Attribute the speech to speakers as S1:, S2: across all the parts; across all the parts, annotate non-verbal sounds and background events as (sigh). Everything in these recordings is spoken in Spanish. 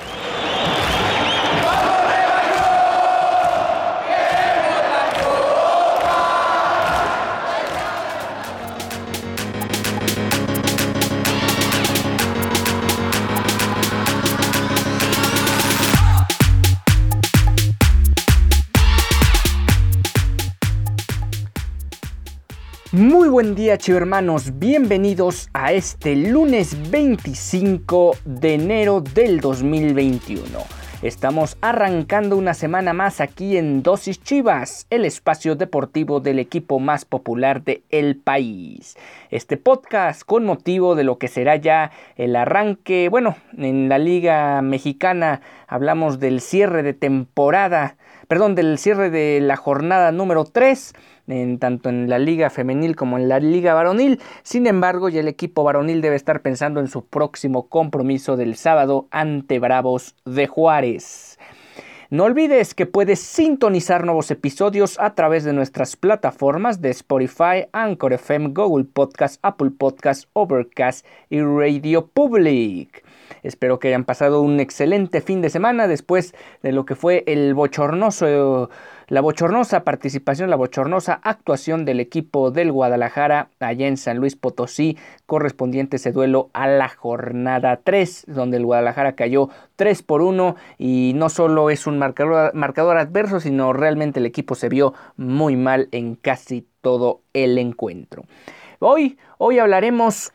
S1: 何? Buen día, hermanos. Bienvenidos a este lunes 25 de enero del 2021. Estamos arrancando una semana más aquí en Dosis Chivas, el espacio deportivo del equipo más popular de el país. Este podcast con motivo de lo que será ya el arranque, bueno, en la Liga Mexicana hablamos del cierre de temporada, perdón, del cierre de la jornada número 3 en, tanto en la liga femenil como en la liga varonil. Sin embargo, ya el equipo varonil debe estar pensando en su próximo compromiso del sábado ante Bravos de Juárez. No olvides que puedes sintonizar nuevos episodios a través de nuestras plataformas de Spotify, Anchor FM, Google Podcast, Apple Podcast, Overcast y Radio Public. Espero que hayan pasado un excelente fin de semana después de lo que fue el bochornoso la bochornosa participación, la bochornosa actuación del equipo del Guadalajara allá en San Luis Potosí, correspondiente ese duelo a la jornada 3, donde el Guadalajara cayó 3 por 1 y no solo es un marcador, marcador adverso, sino realmente el equipo se vio muy mal en casi todo el encuentro. Hoy, hoy hablaremos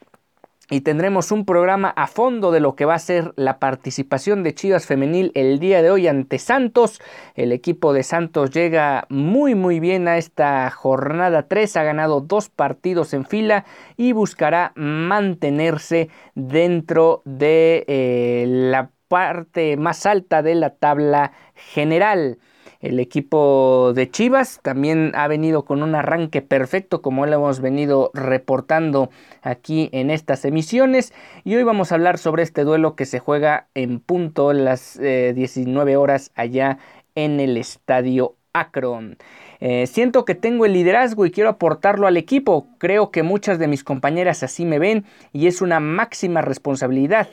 S1: y tendremos un programa a fondo de lo que va a ser la participación de Chivas Femenil el día de hoy ante Santos. El equipo de Santos llega muy muy bien a esta jornada 3, ha ganado dos partidos en fila y buscará mantenerse dentro de eh, la parte más alta de la tabla general. El equipo de Chivas también ha venido con un arranque perfecto como lo hemos venido reportando aquí en estas emisiones y hoy vamos a hablar sobre este duelo que se juega en punto las 19 eh, horas allá en el estadio Akron. Eh, siento que tengo el liderazgo y quiero aportarlo al equipo. Creo que muchas de mis compañeras así me ven y es una máxima responsabilidad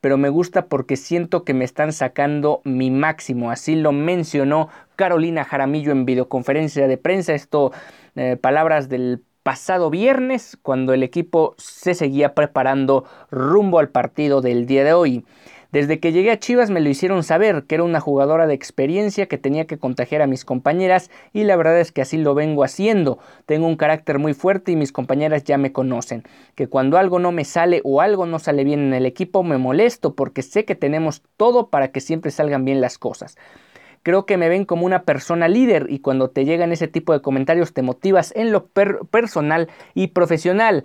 S1: pero me gusta porque siento que me están sacando mi máximo. Así lo mencionó Carolina Jaramillo en videoconferencia de prensa. Esto, eh, palabras del pasado viernes, cuando el equipo se seguía preparando rumbo al partido del día de hoy. Desde que llegué a Chivas me lo hicieron saber, que era una jugadora de experiencia que tenía que contagiar a mis compañeras y la verdad es que así lo vengo haciendo. Tengo un carácter muy fuerte y mis compañeras ya me conocen. Que cuando algo no me sale o algo no sale bien en el equipo me molesto porque sé que tenemos todo para que siempre salgan bien las cosas creo que me ven como una persona líder y cuando te llegan ese tipo de comentarios te motivas en lo personal y profesional.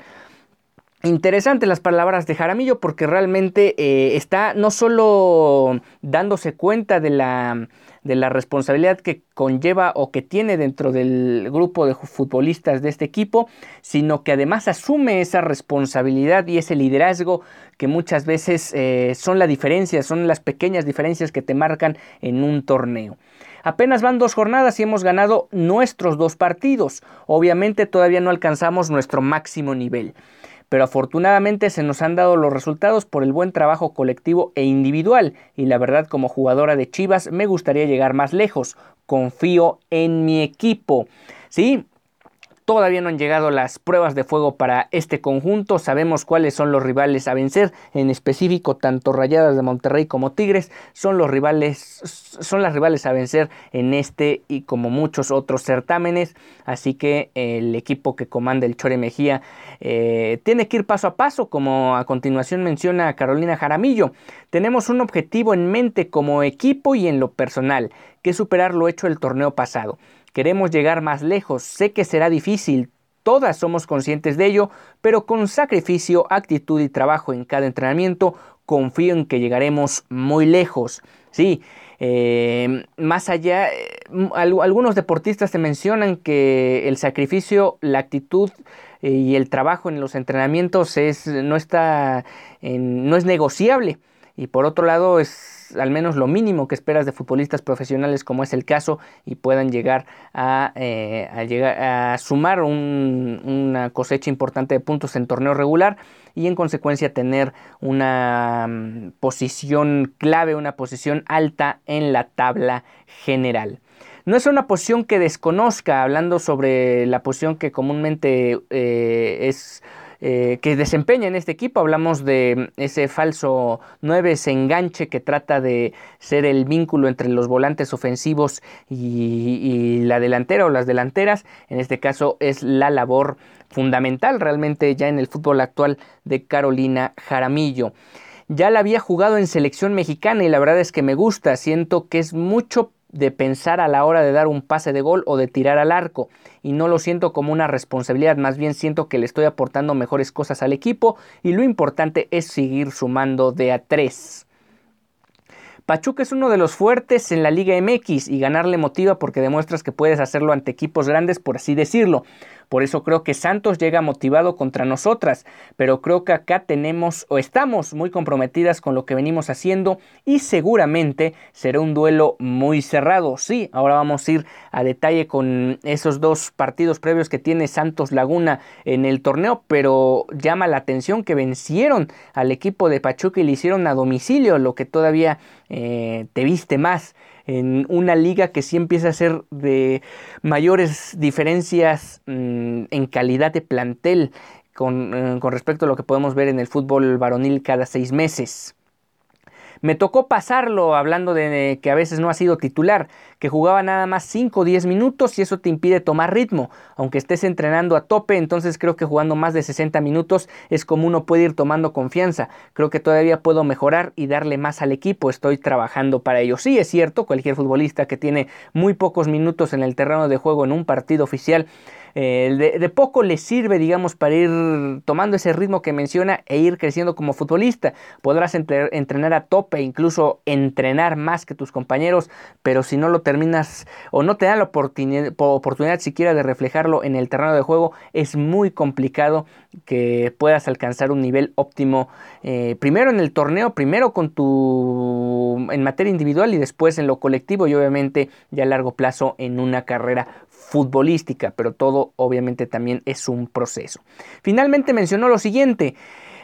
S1: Interesantes las palabras de Jaramillo porque realmente eh, está no solo dándose cuenta de la, de la responsabilidad que conlleva o que tiene dentro del grupo de futbolistas de este equipo, sino que además asume esa responsabilidad y ese liderazgo que muchas veces eh, son la diferencia, son las pequeñas diferencias que te marcan en un torneo. Apenas van dos jornadas y hemos ganado nuestros dos partidos. Obviamente todavía no alcanzamos nuestro máximo nivel pero afortunadamente se nos han dado los resultados por el buen trabajo colectivo e individual y la verdad como jugadora de Chivas me gustaría llegar más lejos. Confío en mi equipo. Sí, Todavía no han llegado las pruebas de fuego para este conjunto. Sabemos cuáles son los rivales a vencer. En específico, tanto Rayadas de Monterrey como Tigres son los rivales, son las rivales a vencer en este y como muchos otros certámenes. Así que el equipo que comanda el Chore Mejía eh, tiene que ir paso a paso, como a continuación menciona Carolina Jaramillo. Tenemos un objetivo en mente como equipo y en lo personal, que es superar lo hecho el torneo pasado. Queremos llegar más lejos. Sé que será difícil. todas somos conscientes de ello, pero con sacrificio, actitud y trabajo en cada entrenamiento, confío en que llegaremos muy lejos. Sí, eh, más allá, eh, algunos deportistas te mencionan que el sacrificio, la actitud eh, y el trabajo en los entrenamientos es, no, está no es negociable. Y por otro lado, es al menos lo mínimo que esperas de futbolistas profesionales como es el caso y puedan llegar a, llegar a sumar una cosecha importante de puntos en torneo regular y en consecuencia tener una mm, posición clave, una posición alta en la tabla general. No es una posición que desconozca, hablando sobre la posición que comúnmente eh, es eh, que desempeña en este equipo. Hablamos de ese falso 9, ese enganche que trata de ser el vínculo entre los volantes ofensivos y, la delantera o las delanteras. En este caso es la labor fundamental realmente ya en el fútbol actual de Carolina Jaramillo. Ya la había jugado en selección mexicana y la verdad es que me gusta, siento que es mucho de pensar a la hora de dar un pase de gol o de tirar al arco y no lo siento como una responsabilidad, más bien siento que le estoy aportando mejores cosas al equipo y lo importante es seguir sumando de a tres. Pachuca es uno de los fuertes en la Liga MX y ganarle motiva porque demuestras que puedes hacerlo ante equipos grandes, por así decirlo. Por eso creo que Santos llega motivado contra nosotras, pero creo que acá tenemos o estamos muy comprometidas con lo que venimos haciendo y seguramente será un duelo muy cerrado. Sí, ahora vamos a ir a detalle con esos dos partidos previos que tiene Santos Laguna en el torneo, pero llama la atención que vencieron al equipo de Pachuca y le hicieron a domicilio, lo que todavía eh, te viste más en una liga que sí empieza a ser de mayores diferencias mm, en calidad de plantel eh, con respecto a lo que podemos ver en el fútbol varonil cada seis meses. Me tocó pasarlo hablando de que a veces no ha sido titular, que jugaba nada más 5 o 10 minutos y eso te impide tomar ritmo. Aunque estés entrenando a tope, entonces creo que jugando más de 60 minutos es como uno puede ir tomando confianza. Creo que todavía puedo mejorar y darle más al equipo. Estoy trabajando para ello. Sí, es cierto, cualquier futbolista que tiene muy pocos minutos en el terreno de juego en un partido oficial eh, de, poco le sirve, digamos, para ir tomando ese ritmo que menciona e ir creciendo como futbolista. Podrás entrenar a tope, incluso entrenar más que tus compañeros, pero si no lo terminas o no te dan la oportunidad, siquiera de reflejarlo en el terreno de juego, es muy complicado que puedas alcanzar un nivel óptimo eh, primero en el torneo, primero con tu en materia individual y después en lo colectivo y obviamente ya a largo plazo en una carrera futbolística, pero todo obviamente también es un proceso. Finalmente mencionó lo siguiente,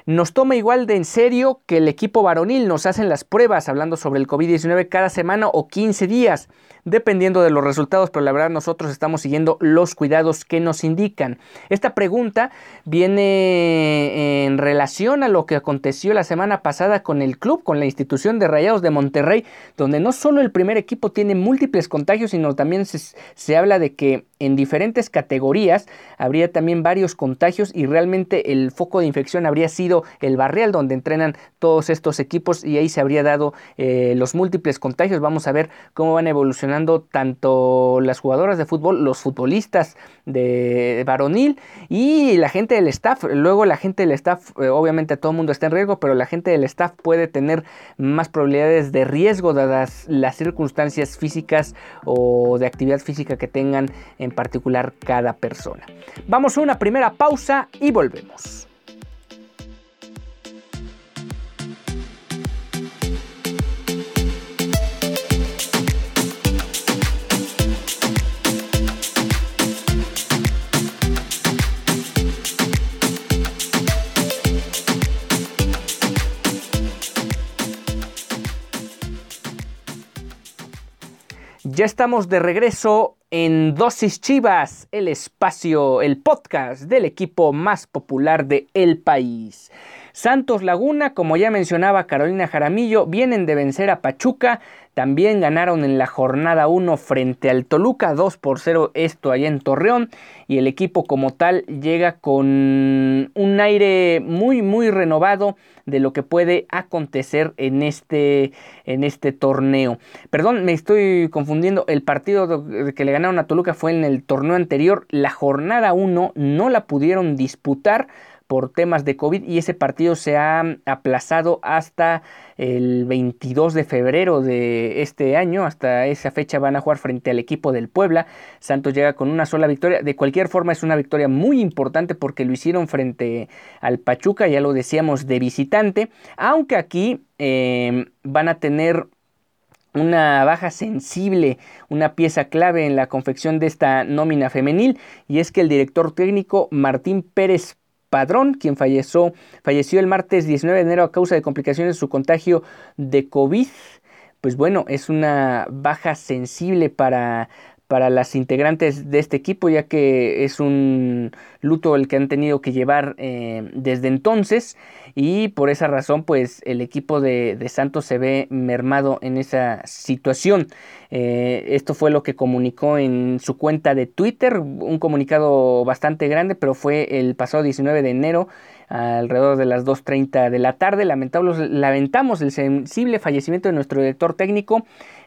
S1: nos toma igual de en serio que el equipo varonil, nos hacen las pruebas hablando sobre el COVID-19 cada semana o 15 días dependiendo de los resultados, pero la verdad nosotros estamos siguiendo los cuidados que nos indican. Esta pregunta viene en relación a lo que aconteció la semana pasada con el club, con la institución de Rayados de Monterrey, donde no solo el primer equipo tiene múltiples contagios, sino también se, se habla de que en diferentes categorías habría también varios contagios y realmente el foco de infección habría sido el barrial donde entrenan todos estos equipos y ahí se habría dado eh, los múltiples contagios. Vamos a ver cómo van evolucionando tanto las jugadoras de fútbol, los futbolistas de varonil y la gente del staff. Luego la gente del staff, eh, obviamente todo el mundo está en riesgo, pero la gente del staff puede tener más probabilidades de riesgo dadas las circunstancias físicas o de actividad física que tengan en particular cada persona. Vamos a una primera pausa y volvemos. Ya estamos de regreso en Dosis Chivas, el espacio, el podcast del equipo más popular de el país. Santos Laguna, como ya mencionaba Carolina Jaramillo, vienen de vencer a Pachuca. También ganaron en la jornada 1 frente al Toluca, 2 por 0 esto allá en Torreón. Y el equipo como tal llega con un aire muy muy renovado de lo que puede acontecer en este, en este torneo. Perdón, me estoy confundiendo. El partido que le ganaron a Toluca fue en el torneo anterior. La jornada 1 no la pudieron disputar por temas de COVID y ese partido se ha aplazado hasta el 22 de febrero de este año. Hasta esa fecha van a jugar frente al equipo del Puebla. Santos llega con una sola victoria. De cualquier forma es una victoria muy importante porque lo hicieron frente al Pachuca, ya lo decíamos, de visitante. Aunque aquí eh, van a tener una baja sensible, una pieza clave en la confección de esta nómina femenil, y es que el director técnico Martín Pérez Padrón, quien falleció, falleció el martes 19 de enero a causa de complicaciones de su contagio de COVID. Pues bueno, es una baja sensible para, para las integrantes de este equipo, ya que es un luto el que han tenido que llevar eh, desde entonces y por esa razón pues el equipo de, Santos se ve mermado en esa situación. Eh, esto fue lo que comunicó en su cuenta de Twitter, un comunicado bastante grande, pero fue el pasado 19 de enero alrededor de las 2.30 de la tarde. lamentamos el sensible fallecimiento de nuestro director técnico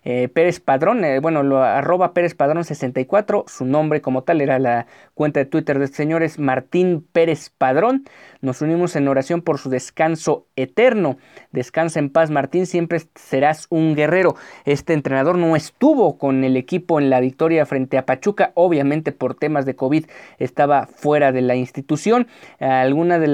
S1: eh, Pérez Padrón, eh, bueno, arroba Pérez Padrón 64, su nombre como tal era la cuenta de Twitter de este señor es Martín Pérez Padrón. Nos unimos en oración por su descanso eterno. Descansa en paz, Martín, siempre serás un guerrero. Este entrenador no estuvo con el equipo en la victoria frente a Pachuca, obviamente por temas de COVID estaba fuera de la institución. Alguna de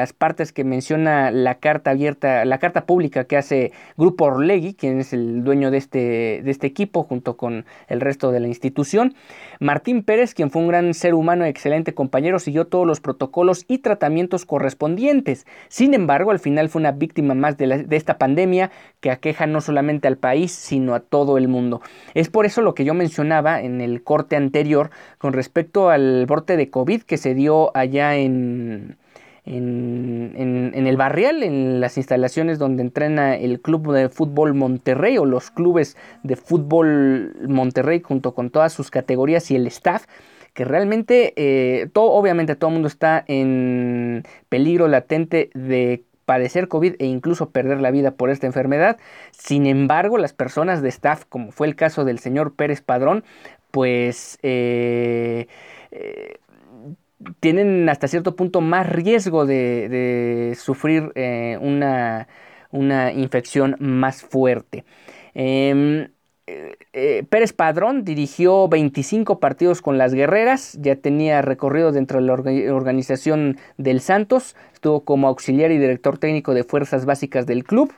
S1: las partes que menciona la carta abierta, la carta pública que hace Grupo Orlegui, quien es el dueño de este, de este equipo junto con el resto de la institución. Martín Pérez, quien fue un gran ser humano, excelente compañero, siguió todos los protocolos y tratamientos correspondientes. Sin embargo, al final fue una víctima más de, esta pandemia que aqueja no solamente al país, sino a todo el mundo. Es por eso lo que yo mencionaba en el corte anterior con respecto al brote de COVID que se dio allá en, en, el barrial, en las instalaciones donde entrena el Club de Fútbol Monterrey o los clubes de fútbol Monterrey junto con todas sus categorías y el staff que realmente, eh, todo, obviamente todo el mundo está en peligro latente de padecer COVID e incluso perder la vida por esta enfermedad. Sin embargo, las personas de staff, como fue el caso del señor Pérez Padrón, pues eh, eh, tienen hasta cierto punto más riesgo de, sufrir una, una, infección más fuerte. Em, eh, eh, Pérez Padrón dirigió 25 partidos con las guerreras, ya tenía recorrido dentro de la organización del Santos, estuvo como auxiliar y director técnico de fuerzas básicas del club.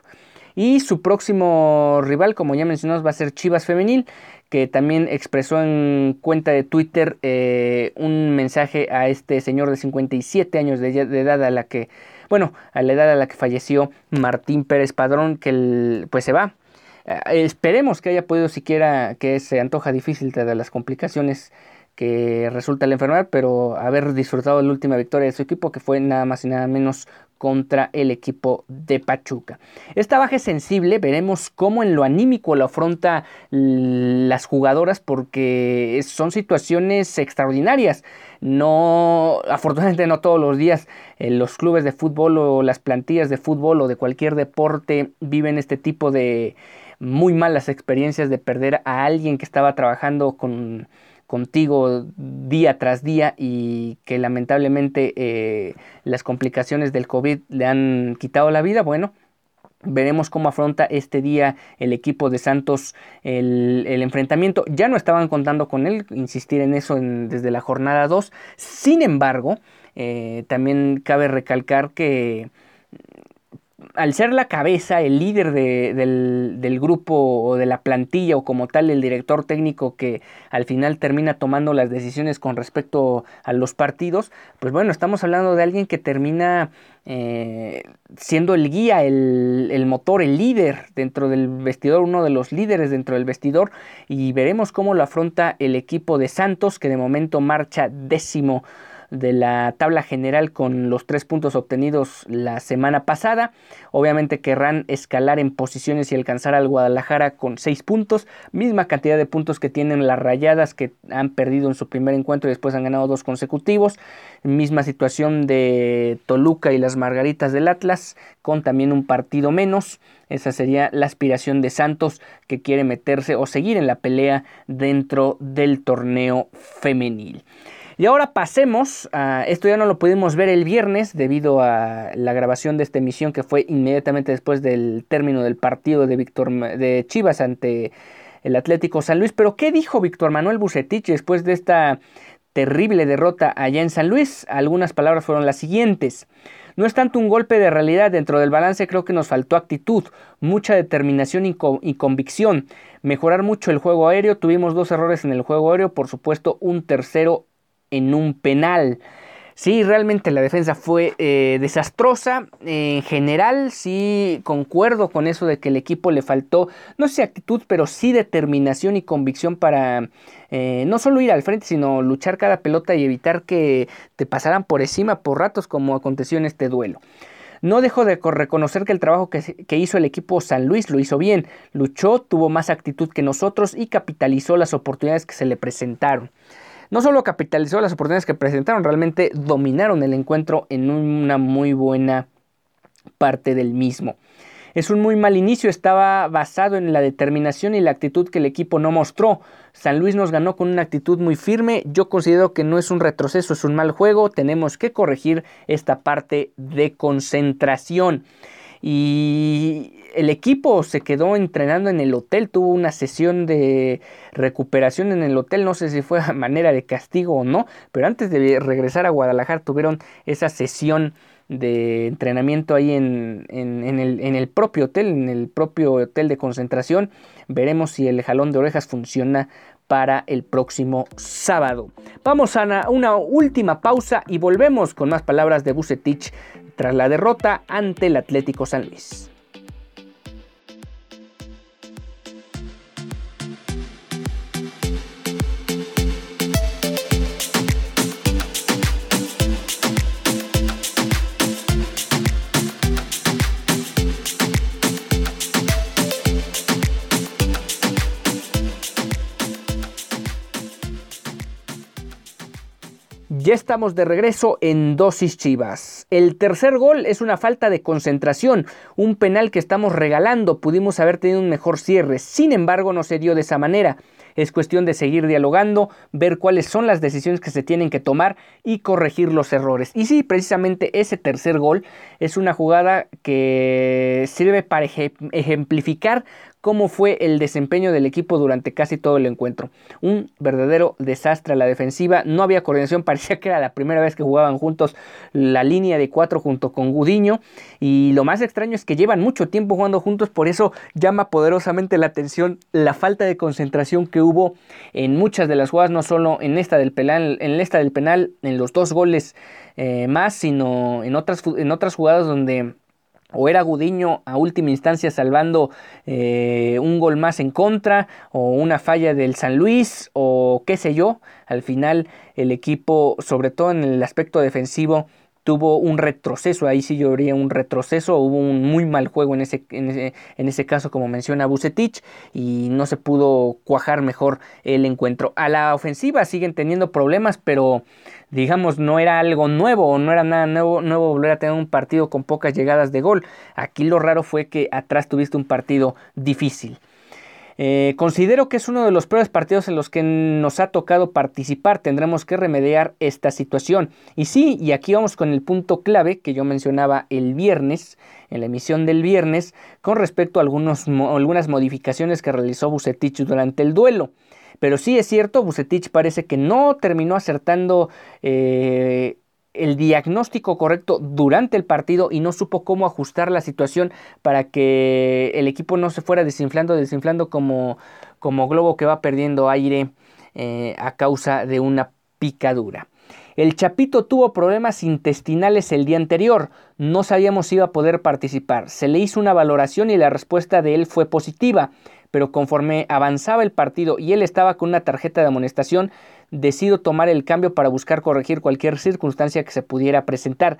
S1: Y su próximo rival, como ya mencionamos, va a ser Chivas Femenil, que también expresó en cuenta de Twitter eh, un mensaje a este señor de 57 años de, edad a la que, bueno, a la edad a la que falleció Martín Pérez Padrón, que pues se va. Eh, esperemos que haya podido siquiera, que se antoja difícil de las complicaciones que resulta la enfermedad, pero haber disfrutado de la última victoria de su equipo, que fue nada más y nada menos contra el equipo de Pachuca. Esta baja es sensible, veremos cómo en lo anímico lo afronta las jugadoras porque son situaciones extraordinarias. No, afortunadamente no todos los días eh, los clubes de fútbol o las plantillas de fútbol o de cualquier deporte viven este tipo de muy malas experiencias de perder a alguien que estaba trabajando con, contigo día tras día y que lamentablemente eh, las complicaciones del COVID le han quitado la vida, bueno, Veremos cómo afronta este día el equipo de Santos el, enfrentamiento. Ya no estaban contando con él, insistir en eso desde la jornada 2. Sin embargo, eh, también cabe recalcar que al ser la cabeza, el líder del, grupo o de la plantilla o como tal el director técnico que al final termina tomando las decisiones con respecto a los partidos, pues bueno, estamos hablando de alguien que termina eh, siendo el guía, el, el, motor, el líder dentro del vestidor, uno de los líderes dentro del vestidor y veremos cómo lo afronta el equipo de Santos que de momento marcha décimo de la tabla general con los tres puntos obtenidos la semana pasada. Obviamente querrán escalar en posiciones y alcanzar al Guadalajara con seis puntos, misma cantidad de puntos que tienen las Rayadas que han perdido en su primer encuentro y después han ganado dos consecutivos. Misma situación de Toluca y las Margaritas del Atlas con también un partido menos. Esa sería la aspiración de Santos que quiere meterse o seguir en la pelea dentro del torneo femenil. Y ahora pasemos a esto ya no lo pudimos ver el viernes debido a la grabación de esta emisión que fue inmediatamente después del término del partido de Víctor de Chivas ante el Atlético San Luis, pero ¿qué dijo Víctor Manuel Bucetich después de esta terrible derrota allá en San Luis? Algunas palabras fueron las siguientes. No es tanto un golpe de realidad dentro del balance, creo que nos faltó actitud, mucha determinación y, y, convicción, mejorar mucho el juego aéreo, tuvimos dos errores en el juego aéreo, por supuesto un tercero en un penal. Sí, realmente la defensa fue eh, desastrosa. en general, sí concuerdo con eso de que el equipo le faltó, no sé actitud, pero sí determinación y convicción para eh, no solo ir al frente, sino luchar cada pelota y evitar que te pasaran por encima por ratos como aconteció en este duelo. No dejo de reconocer que el trabajo que, que, hizo el equipo San Luis lo hizo bien, luchó, tuvo más actitud que nosotros y capitalizó las oportunidades que se le presentaron no solo capitalizó las oportunidades que presentaron, realmente dominaron el encuentro en una muy buena parte del mismo. Es un muy mal inicio, estaba basado en la determinación y la actitud que el equipo no mostró. San Luis nos ganó con una actitud muy firme, yo considero que no es un retroceso, es un mal juego, tenemos que corregir esta parte de concentración. Y el equipo se quedó entrenando en el hotel, tuvo una sesión de recuperación en el hotel, no sé si fue a (laughs) manera de castigo o no, pero antes de regresar a Guadalajara tuvieron esa sesión de entrenamiento ahí en, el, propio hotel, en el propio hotel de concentración. Veremos si el jalón de orejas funciona para el próximo sábado. Vamos a una, última pausa y volvemos con más palabras de Bucetich tras la derrota ante el Atlético San Luis. Ya estamos de regreso en dosis chivas. El tercer gol es una falta de concentración, un penal que estamos regalando, pudimos haber tenido un mejor cierre, sin embargo no se dio de esa manera. Es cuestión de seguir dialogando, ver cuáles son las decisiones que se tienen que tomar y corregir los errores. Y sí, precisamente ese tercer gol es una jugada que sirve para ejemplificar cómo fue el desempeño del equipo durante casi todo el encuentro. Un verdadero desastre a la defensiva, no había coordinación, (laughs) parecía que era la primera vez que jugaban juntos la línea de cuatro junto con Gudiño y lo más extraño es que llevan mucho tiempo jugando juntos, por eso llama poderosamente la atención la falta de concentración que hubo en muchas de las jugadas, no solo en esta del penal, en esta del penal, en los dos goles eh, más, sino en otras, en otras jugadas donde o era Gudiño a última instancia salvando eh, un gol más en contra o una falla del San Luis o qué sé yo. Al final el equipo, sobre todo en el aspecto defensivo, tuvo un retroceso, ahí sí yo un retroceso, hubo un muy mal juego en ese, en ese, en ese caso como menciona Bucetich y no se pudo cuajar mejor el encuentro. A la ofensiva siguen teniendo problemas, pero digamos no era algo nuevo, no era nada nuevo, nuevo volver a tener un partido con pocas llegadas de gol. Aquí lo raro fue que atrás tuviste un partido difícil. Eh, considero que es uno de los peores partidos en los que nos ha tocado participar. Tendremos que remediar esta situación. Y sí, y aquí vamos con el punto clave que yo mencionaba el viernes, en la emisión del viernes, con respecto a algunos, algunas modificaciones que realizó Bucetich durante el duelo. Pero sí es cierto, Bucetich parece que no terminó acertando eh, el diagnóstico correcto durante el partido y no supo cómo ajustar la situación para que el equipo no se fuera desinflando, desinflando como, como globo que va perdiendo aire eh, a causa de una picadura. El Chapito tuvo problemas intestinales el día anterior, no sabíamos si iba a poder participar. Se le hizo una valoración y la respuesta de él fue positiva, pero conforme avanzaba el partido y él estaba con una tarjeta de amonestación, decido tomar el cambio para buscar corregir cualquier circunstancia que se pudiera presentar.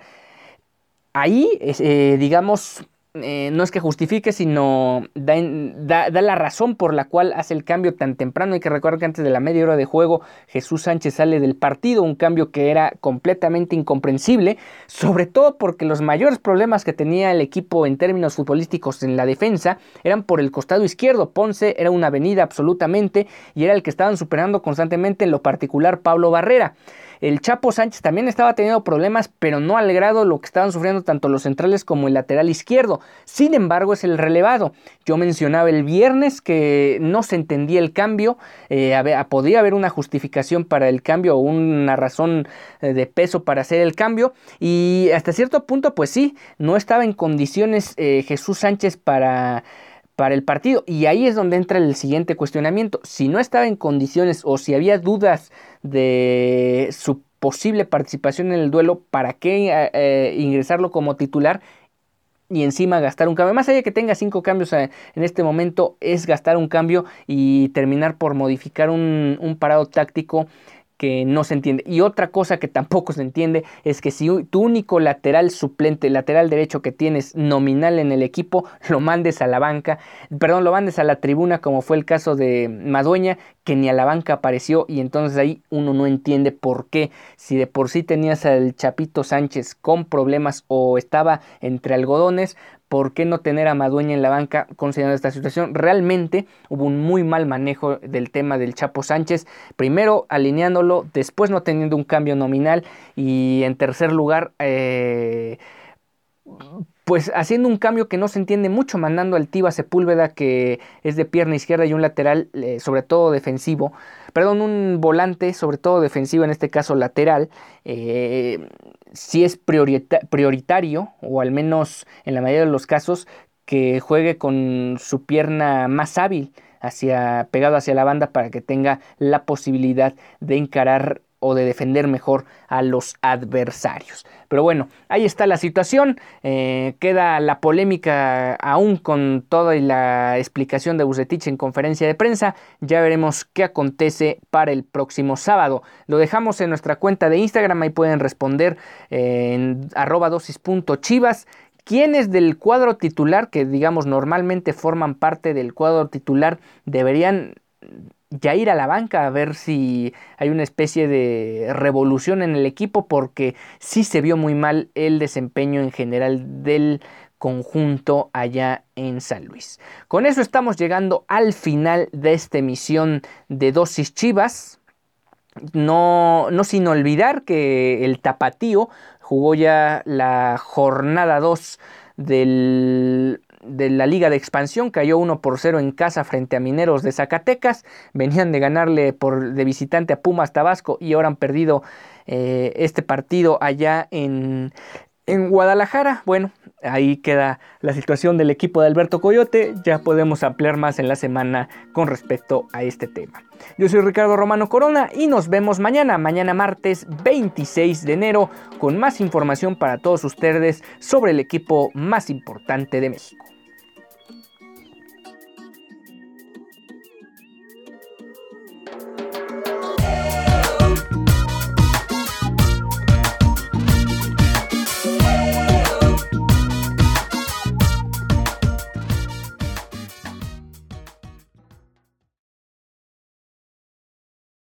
S1: Ahí, eh, digamos, eh, no es que justifique, sino da, la razón por la cual hace el cambio tan temprano. Hay que recordar que antes de la media hora de juego Jesús Sánchez sale del partido, un cambio que era completamente incomprensible, sobre todo porque los mayores problemas que tenía el equipo en términos futbolísticos en la defensa eran por el costado izquierdo. Ponce era una avenida absolutamente y era el que estaban superando constantemente en lo particular Pablo Barrera. El Chapo Sánchez también estaba teniendo problemas, pero no al grado lo que estaban sufriendo tanto los centrales como el lateral izquierdo. Sin embargo, es el relevado. Yo mencionaba el viernes que no se entendía el cambio, eh, podía haber una justificación para el cambio o una razón eh, de peso para hacer el cambio. Y hasta cierto punto, pues sí, no estaba en condiciones eh, Jesús Sánchez para para el partido. Y ahí es donde entra el siguiente cuestionamiento. Si no estaba en condiciones o si había dudas de su posible participación en el duelo, ¿para qué eh, eh, ingresarlo como titular? Y encima gastar un cambio. Más allá de que tenga cinco cambios eh, en este momento, es gastar un cambio y terminar por modificar un, un parado táctico que no se entiende. Y otra cosa que tampoco se entiende es que si tu único lateral suplente, lateral derecho que tienes nominal en el equipo, lo mandes a la banca, perdón, lo mandes a la tribuna como fue el caso de Madueña, que ni a la banca apareció y entonces ahí uno no entiende por qué, si de por sí tenías al Chapito Sánchez con problemas o estaba entre algodones, ¿Por qué no tener a Madueña en la banca considerando esta situación? Realmente hubo un muy mal manejo del tema del Chapo Sánchez. Primero alineándolo, después no teniendo un cambio nominal y en tercer lugar... Eh, pues haciendo un cambio que no se entiende mucho, mandando al Tiva Sepúlveda, que es de pierna izquierda y un lateral, eh, sobre todo defensivo, perdón, un volante, sobre todo defensivo, en este caso lateral, eh, si es prioritario, o al menos en la mayoría de los casos, que juegue con su pierna más hábil, hacia, pegado hacia la banda para que tenga la posibilidad de encarar o de defender mejor a los adversarios. Pero bueno, ahí está la situación. Eh, queda la polémica aún con toda la explicación de Bucetich en conferencia de prensa. Ya veremos qué acontece para el próximo sábado. Lo dejamos en nuestra cuenta de Instagram. Ahí pueden responder eh, en arroba dosis.chivas. ¿Quiénes del cuadro titular, que digamos normalmente forman parte del cuadro titular, deberían ya ir a la banca a ver si hay una especie de revolución en el equipo porque sí se vio muy mal el desempeño en general del conjunto allá en San Luis. Con eso estamos llegando al final de esta emisión de Dosis Chivas. No, no sin olvidar que el Tapatío jugó ya la jornada 2 del de la Liga de Expansión cayó 1 por 0 en casa frente a Mineros de Zacatecas. Venían de ganarle por, de visitante a Pumas Tabasco y ahora han perdido eh, este partido allá en, en Guadalajara. Bueno, ahí queda la situación del equipo de Alberto Coyote. Ya podemos ampliar más en la semana con respecto a este tema. Yo soy Ricardo Romano Corona y nos vemos mañana, mañana martes 26 de enero, con más información para todos ustedes sobre el equipo más importante de México.